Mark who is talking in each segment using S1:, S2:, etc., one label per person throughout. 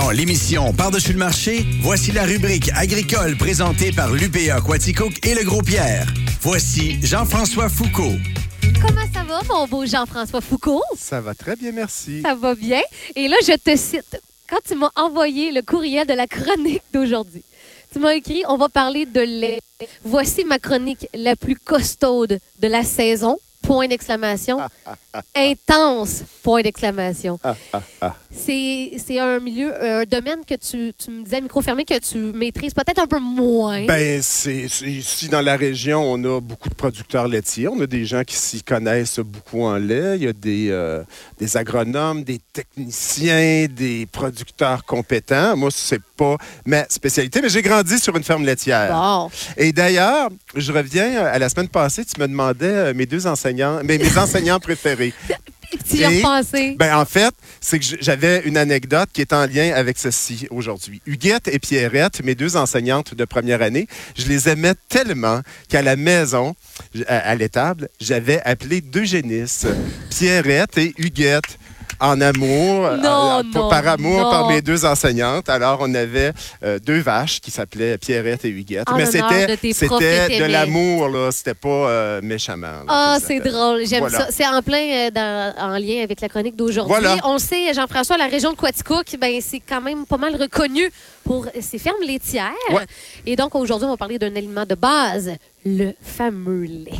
S1: Dans l'émission Par-dessus le marché, voici la rubrique agricole présentée par l'UPA Quaticook et le Gros Pierre. Voici Jean-François Foucault.
S2: Comment ça va, mon beau Jean-François Foucault?
S3: Ça va très bien, merci.
S2: Ça va bien. Et là, je te cite. Quand tu m'as envoyé le courriel de la chronique d'aujourd'hui, tu m'as écrit On va parler de lait. Voici ma chronique la plus costaude de la saison. Point d'exclamation. Intense. Point d'exclamation. C'est un milieu, un domaine que tu, tu me disais micro fermé que tu maîtrises peut-être un peu moins.
S3: Ben, c'est- ici dans la région, on a beaucoup de producteurs laitiers. On a des gens qui s'y connaissent beaucoup en lait. Il y a des, euh, des agronomes, des techniciens, des producteurs compétents. Moi, c'est pas ma spécialité, mais j'ai grandi sur une ferme laitière.
S2: Bon.
S3: Et d'ailleurs, je reviens à la semaine passée, tu me demandais euh, mes deux enseignants, mes, mes enseignants préférés.
S2: Tu as repensé.
S3: Ben, en fait, c'est que j'avais une anecdote qui est en lien avec ceci aujourd'hui. Huguette et Pierrette, mes deux enseignantes de première année, je les aimais tellement qu'à la maison, à, à l'étable, j'avais appelé deux génisses, Pierrette et Huguette. En amour,
S2: Non,
S3: pour-
S2: non,
S3: par amour,
S2: non.
S3: par mes deux enseignantes. Alors, on avait euh, deux vaches qui s'appelaient Pierrette et Huguette.
S2: En
S3: Mais
S2: de
S3: c'était de
S2: t'aimais.
S3: l'amour, là. C'était pas euh, méchamment.
S2: Ah, c'est drôle. J'aime
S3: Voilà.
S2: ça. C'est en plein euh, dans- en lien avec la chronique d'aujourd'hui.
S3: Voilà.
S2: On sait, Jean-François, la région de Quaticook, ben, c'est quand même pas mal reconnu pour ses fermes laitières.
S3: Ouais.
S2: Et donc, aujourd'hui, on va parler d'un aliment de base, le fameux lait.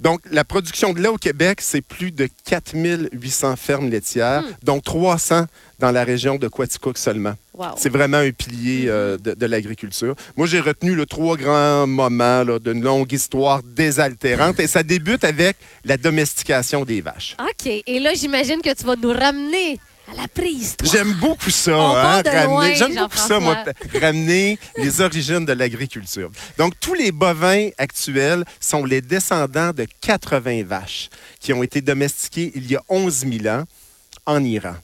S3: Donc, la production de lait au Québec, c'est plus de 4800 fermes laitières,
S2: Hmm.
S3: dont 300 dans la région de Quaticook seulement.
S2: Wow.
S3: C'est vraiment un pilier euh, de, de l'agriculture. Moi, j'ai retenu le trois grands moments d'une longue histoire désaltérante et ça débute avec la domestication des vaches.
S2: OK. Et là, j'imagine que tu vas nous ramener à la.
S3: J'aime beaucoup ça,
S2: On
S3: hein, ramener.
S2: loin,
S3: J'aime beaucoup ça, moi,
S2: Jean-François.
S3: ramener les origines de l'agriculture. Donc, tous les bovins actuels sont les descendants de 80 vaches qui ont été domestiquées il y a 11 000 ans en Iran.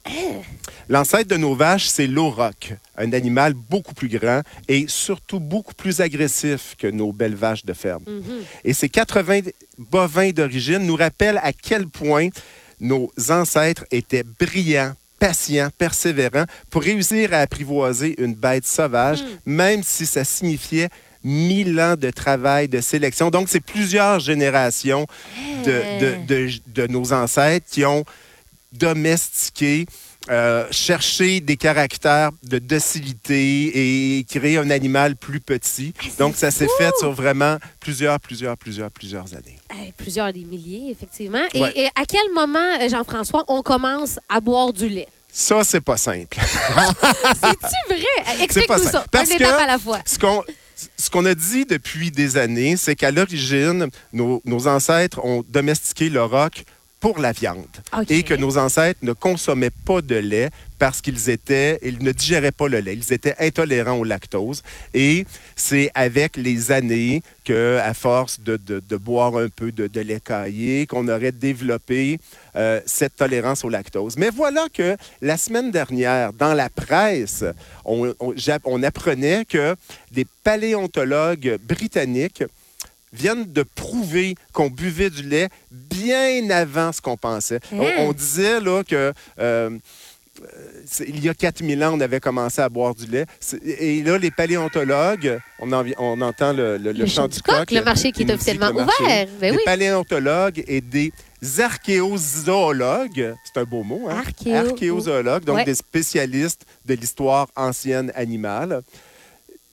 S3: L'ancêtre de nos vaches, c'est l'auroch, un animal beaucoup plus grand et surtout beaucoup plus agressif que nos belles vaches de ferme.
S2: Mhm.
S3: Et ces 80 bovins d'origine nous rappellent à quel point nos ancêtres étaient brillants, patients, persévérants pour réussir à apprivoiser une bête sauvage, même si ça signifiait mille ans de travail, de sélection. Donc, c'est plusieurs générations de, de- de- de nos ancêtres qui ont domestiqué, euh, cherché des caractères de docilité et créé un animal plus petit. Donc, ça s'est fait sur vraiment plusieurs, plusieurs, plusieurs, plusieurs années.
S2: Plusieurs des milliers, effectivement. Et,
S3: Ouais.
S2: et à quel moment, euh, Jean-François, on commence à boire du lait?
S3: Ça, c'est pas simple.
S2: C'est-tu vrai? Explique-nous ça.
S3: Parce
S2: Une étape
S3: que-
S2: à la fois.
S3: Ce qu'on ce qu'on a dit depuis des années, c'est qu'à l'origine, nos, nos ancêtres ont domestiqué le roc pour la viande et que nos ancêtres ne consommaient pas de lait parce qu'ils étaient, ils ne digéraient pas le lait, ils étaient intolérants au lactose. Et c'est avec les années que, à force de, de- de boire un peu de, de lait caillé, qu'on aurait développé euh, cette tolérance au lactose. Mais voilà que la semaine dernière, dans la presse, on, on- j'a- on apprenait que des paléontologues britanniques viennent de prouver qu'on buvait du lait bien avant ce qu'on pensait. On-
S2: Hein?
S3: On, disait là que euh, il y a 4000 ans, on avait commencé à boire du lait. Et là, les paléontologues, on, en vi- on entend le, le- le chant du coq.
S2: le marché qui est officiellement ouvert. Ben oui.
S3: paléontologues et des archéozoologues, c'est un beau mot, hein?
S2: Archéo-
S3: archéozoologues, donc
S2: Ouais.
S3: des spécialistes de l'histoire ancienne animale,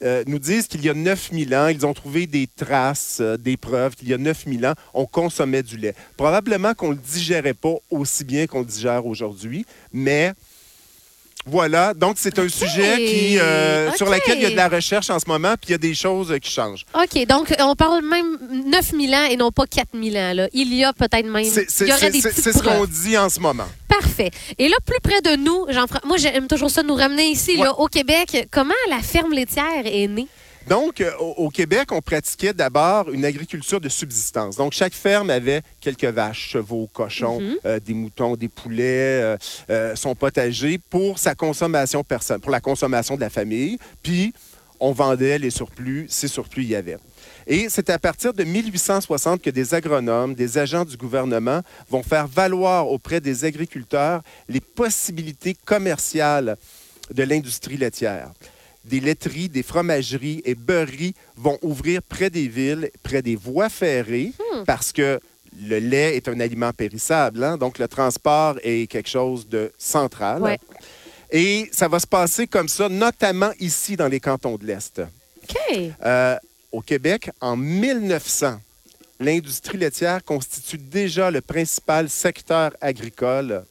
S3: euh, nous disent qu'il y a 9000 ans, ils ont trouvé des traces, euh, des preuves qu'il y a 9000 ans, on consommait du lait. Probablement qu'on ne le digérait pas aussi bien qu'on le digère aujourd'hui, mais voilà. Donc, c'est un sujet qui, euh, sur lequel il y a de la recherche en ce moment, puis il y a des choses qui changent.
S2: OK, donc on parle même 9000 ans et non pas 4000 ans. Là. Il y a peut-être même.
S3: C'est ce qu'on dit en ce moment.
S2: Parfait. Et là, plus près de nous, moi j'aime toujours ça nous ramener ici,
S3: Ouais.
S2: là, au Québec. Comment la ferme laitière est née?
S3: Donc, euh, au, Québec, on pratiquait d'abord une agriculture de subsistance. Donc, chaque ferme avait quelques vaches, chevaux, cochons,
S2: Mhm.
S3: euh, des moutons, des poulets, euh, euh, son potager pour sa consommation personnelle, pour la consommation de la famille. Puis, on vendait les surplus, si surplus il y avait. Et c'est à partir de 1860 que des agronomes, des agents du gouvernement vont faire valoir auprès des agriculteurs les possibilités commerciales de l'industrie laitière. Des laiteries, des fromageries et beurreries vont ouvrir près des villes, près des voies ferrées, parce que le lait est un aliment périssable. hein. Donc, le transport est quelque chose de central.
S2: Ouais.
S3: Et ça va se passer comme ça, notamment ici dans les cantons de l'Est.
S2: OK.
S3: Euh, au Québec, en 1900, l'industrie laitière constitue déjà le principal secteur agricole.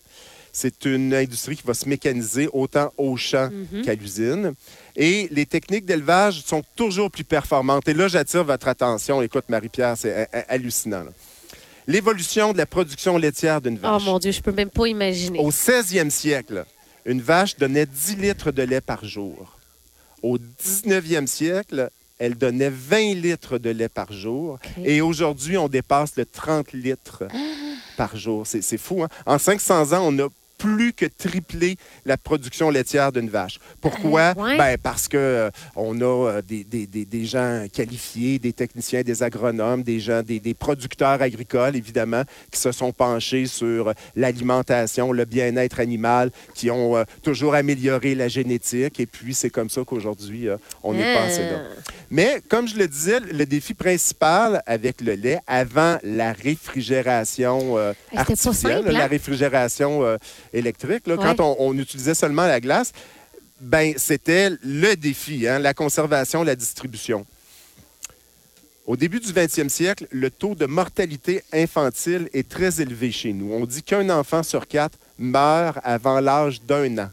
S3: C'est une industrie qui va se mécaniser autant au champ qu'à l'usine. Et les techniques d'élevage sont toujours plus performantes. Et là, j'attire votre attention. Écoute, Marie-Pierre, c'est ha- ha- hallucinant. L'évolution de la production laitière d'une
S2: Oh
S3: vache.
S2: mon Dieu, je peux même pas imaginer.
S3: Au 16e siècle, une vache donnait 10 litres de lait par jour. Au 19e siècle, elle donnait 20 litres de lait par jour. Et aujourd'hui, on dépasse le 30 litres par jour. C'est c'est fou, hein? En 500 ans, on a plus que triplé la production laitière d'une vache. Pourquoi?
S2: Euh, ouais.
S3: Ben, parce que euh, on a euh, des, des- des- des gens qualifiés, des techniciens, des agronomes, des gens, des, des producteurs agricoles, évidemment, qui se sont penchés sur l'alimentation, le bien-être animal, qui ont euh, toujours amélioré la génétique. Et puis, c'est comme ça qu'aujourd'hui, on est passé là.
S2: Ah.
S3: Mais comme je le disais, le défi principal avec le lait, avant la réfrigération artificielle,
S2: simple,
S3: la
S2: hein?
S3: réfrigération électrique, là,
S2: Ouais.
S3: quand on, on utilisait seulement la glace, ben c'était le défi, hein, la conservation, la distribution. Au début du 20e siècle, le taux de mortalité infantile est très élevé chez nous. On dit qu'un enfant sur quatre meurt avant l'âge d'un an.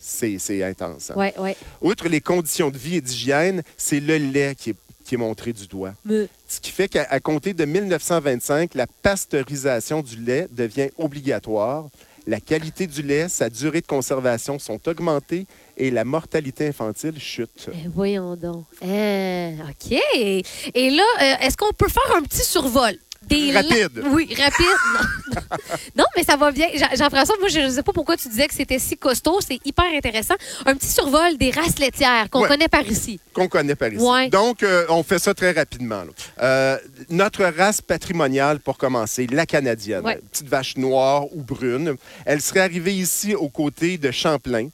S3: C'est intense. hein.
S2: Ouais, ouais.
S3: Outre les conditions de vie et d'hygiène, c'est le lait qui est, qui est montré du doigt.
S2: Me-
S3: Ce qui fait qu'à compter de 1925, la pasteurisation du lait devient obligatoire. La qualité du lait, sa durée de conservation sont augmentées et la mortalité infantile chute.
S2: Eh, voyons donc. Ah, OK. Et là, euh, est-ce qu'on peut faire un petit survol? Des la-
S3: Rapide.
S2: Oui, rapide. Non, mais ça va bien. Jean- Jean-François, moi, je ne sais pas pourquoi tu disais que c'était si costaud. C'est hyper intéressant. Un petit survol des races laitières qu'on
S3: Ouais.
S2: connaît par ici.
S3: qu'on connaît par ici.
S2: Ouais.
S3: Donc, euh, on fait ça très rapidement. Euh, notre race patrimoniale, pour commencer, la canadienne,
S2: Ouais.
S3: petite vache noire ou brune, elle serait arrivée ici aux côtés de Champlain.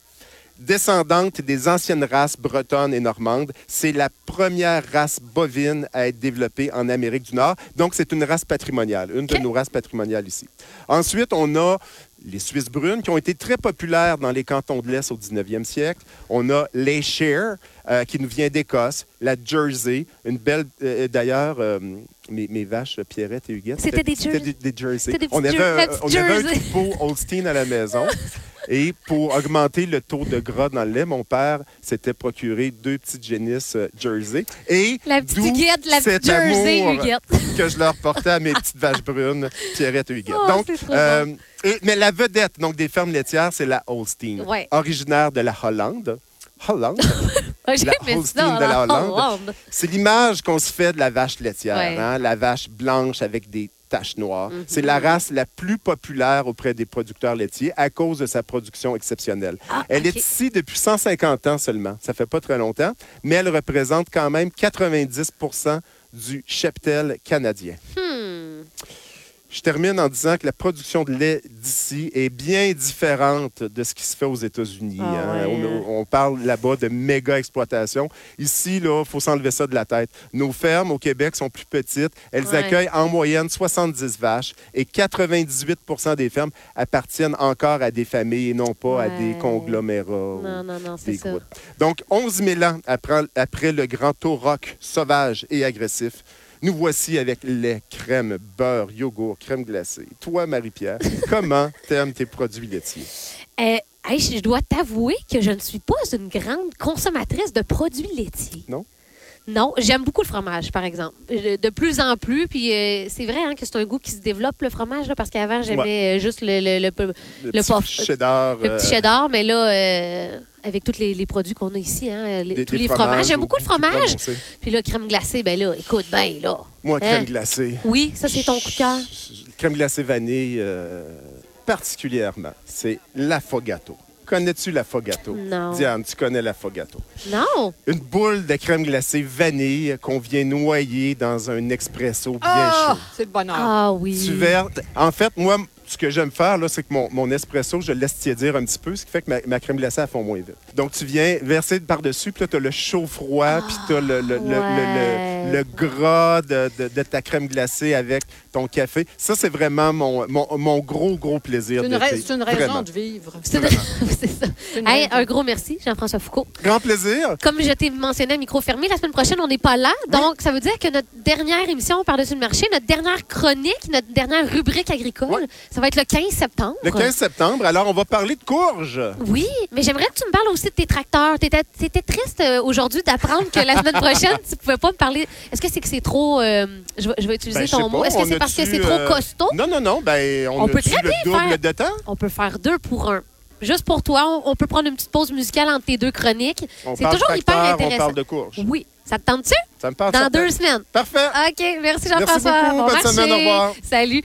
S3: Descendante des anciennes races bretonnes et normandes, c'est la première race bovine à être développée en Amérique du Nord. Donc, c'est une race patrimoniale, une de nos races patrimoniales ici. Ensuite, on a les Suisses brunes qui ont été très populaires dans les cantons de l'Est au 19e siècle. On a les Shire euh, qui nous vient d'Écosse, la Jersey, une belle. euh, D'ailleurs, euh, mes, mes vaches, Pierrette et Huguette,
S2: C'était des
S3: des, des Jersey.
S2: Des
S3: on avait, on avait un troupeau Holstein à la maison. Et pour augmenter le taux de gras dans le lait, mon père s'était procuré deux petites génisses euh, Jersey. Et
S2: La petite Huguette, la petite Jersey Huguette.
S3: que je leur portais à mes petites vaches brunes, Pierrette et Huguette.
S2: Oh,
S3: donc, euh, et- mais la vedette donc, des fermes laitières, c'est la Holstein,
S2: Ouais.
S3: originaire de la Hollande. Hollande, La Holstein de la
S2: la
S3: Hollande.
S2: Hollande.
S3: c'est l'image qu'on se fait de la vache laitière,
S2: Ouais.
S3: hein, la vache blanche avec des taches noires.
S2: Mhm.
S3: C'est la race la plus populaire auprès des producteurs laitiers à cause de sa production exceptionnelle.
S2: Ah,
S3: Elle est ici depuis 150 ans seulement. Ça fait pas très longtemps, mais elle représente quand même 90% du cheptel canadien.
S2: Hmm.
S3: Je termine en disant que la production de lait d'ici est bien différente de ce qui se fait aux États-Unis.
S2: Ah
S3: hein.
S2: ouais,
S3: on, on parle là-bas de méga exploitation. Ici, il faut s'enlever ça de la tête. Nos fermes au Québec sont plus petites. Elles
S2: Ouais.
S3: accueillent en moyenne 70 vaches et 98% des fermes appartiennent encore à des familles et non pas à des conglomérats.
S2: Non, non, non, c'est ça.
S3: Donc, 11 000 ans après, après le grand tauroc sauvage et agressif, nous voici avec lait, crème, beurre, yogourt, crème glacée. Toi, Marie-Pierre, comment t'aimes tes produits laitiers?
S2: Euh, hey, je dois t'avouer que je ne suis pas une grande consommatrice de produits laitiers.
S3: Non?
S2: Non, j'aime beaucoup le fromage, par exemple. De plus en plus, puis euh, c'est vrai hein, que c'est un goût qui se développe, le fromage, là, parce qu'avant, j'aimais euh, juste le, le, le-
S3: Le,
S2: Le
S3: petit
S2: puff.
S3: cheddar.
S2: le petit
S3: euh,
S2: cheddar, mais là, euh, avec tous les, les produits qu'on a ici, hein, les-
S3: des-
S2: tous
S3: des
S2: les fromages, j'aime
S3: au
S2: beaucoup le fromage. Puis là, crème glacée, ben là, écoute, ben là.
S3: Moi, crème
S2: Hein?
S3: glacée.
S2: Oui, ça, c'est ton coup de cœur.
S3: Crème glacée vanille, euh, particulièrement, c'est l'affogato. Connais-tu l'affogato?
S2: Non.
S3: Diane, tu connais l'affogato.
S2: Non.
S3: Une boule de crème glacée vanille qu'on vient noyer dans un expresso bien
S4: Ah,
S3: chaud.
S4: c'est le bonheur.
S2: Ah oui.
S3: Tu verses. En fait, moi, ce que j'aime faire, là, c'est que mon, mon espresso, je le laisse tiédir un petit peu, ce qui fait que ma, ma crème glacée, elle fond moins vite. Donc, tu viens verser par-dessus, puis là, tu as le chaud-froid, puis tu as le, le- le- le-
S2: ouais.
S3: le- le gras de, de- de ta crème glacée avec ton café. Ça, c'est vraiment mon, mon, mon gros, gros plaisir
S4: C'est une, ra- c'est une raison
S3: Vraiment.
S4: de vivre.
S2: C'est ça. Hey, un gros merci, Jean-François Foucault.
S3: Grand plaisir.
S2: Comme je t'ai mentionné à micro fermé, la semaine prochaine, on n'est pas là. Donc, ça veut dire que notre dernière émission par-dessus le marché, notre dernière chronique, notre dernière rubrique agricole, ça va être le 15 septembre.
S3: Le 15 septembre, alors on va parler de courges.
S2: Oui, mais j'aimerais que tu me parles aussi de tes tracteurs. T'étais étais triste euh, aujourd'hui d'apprendre que la semaine prochaine, tu pouvais pas me parler. Est-ce que c'est que c'est trop. euh, je, vais- je vais utiliser
S3: Ben,
S2: ton mot. Est-ce que c'est parce que c'est trop
S3: euh,
S2: costaud?
S3: Non, non, non. Ben, on,
S2: On peut très
S3: le
S2: bien
S3: double
S2: faire-
S3: de temps?
S2: On peut faire deux pour un. Juste pour toi, on, on peut prendre une petite pause musicale entre tes deux chroniques.
S3: On
S2: C'est toujours hyper intéressant.
S3: On parle de courges.
S2: Oui. Ça te tente-tu?
S3: Ça me parle
S2: Dans deux semaines.
S3: Parfait.
S2: OK, merci Jean-François.
S3: beaucoup.
S2: Bon
S3: Bonne
S2: marché.
S3: semaine, au revoir.
S2: Salut.